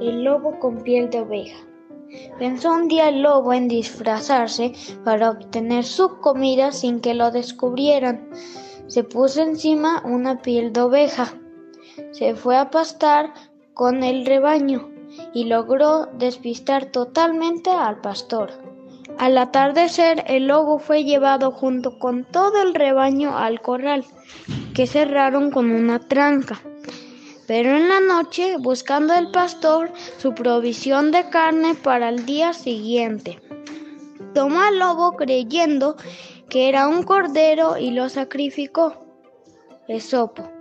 El lobo con piel de oveja. Pensó un día el lobo en disfrazarse para obtener su comida sin que lo descubrieran. Se puso encima una piel de oveja. Se fue a pastar con el rebaño y logró despistar totalmente al pastor. Al atardecer el lobo fue llevado junto con todo el rebaño al corral, que cerraron con una tranca. Pero en la noche, buscando el pastor su provisión de carne para el día siguiente, tomó al lobo creyendo que era un cordero y lo sacrificó. Esopo.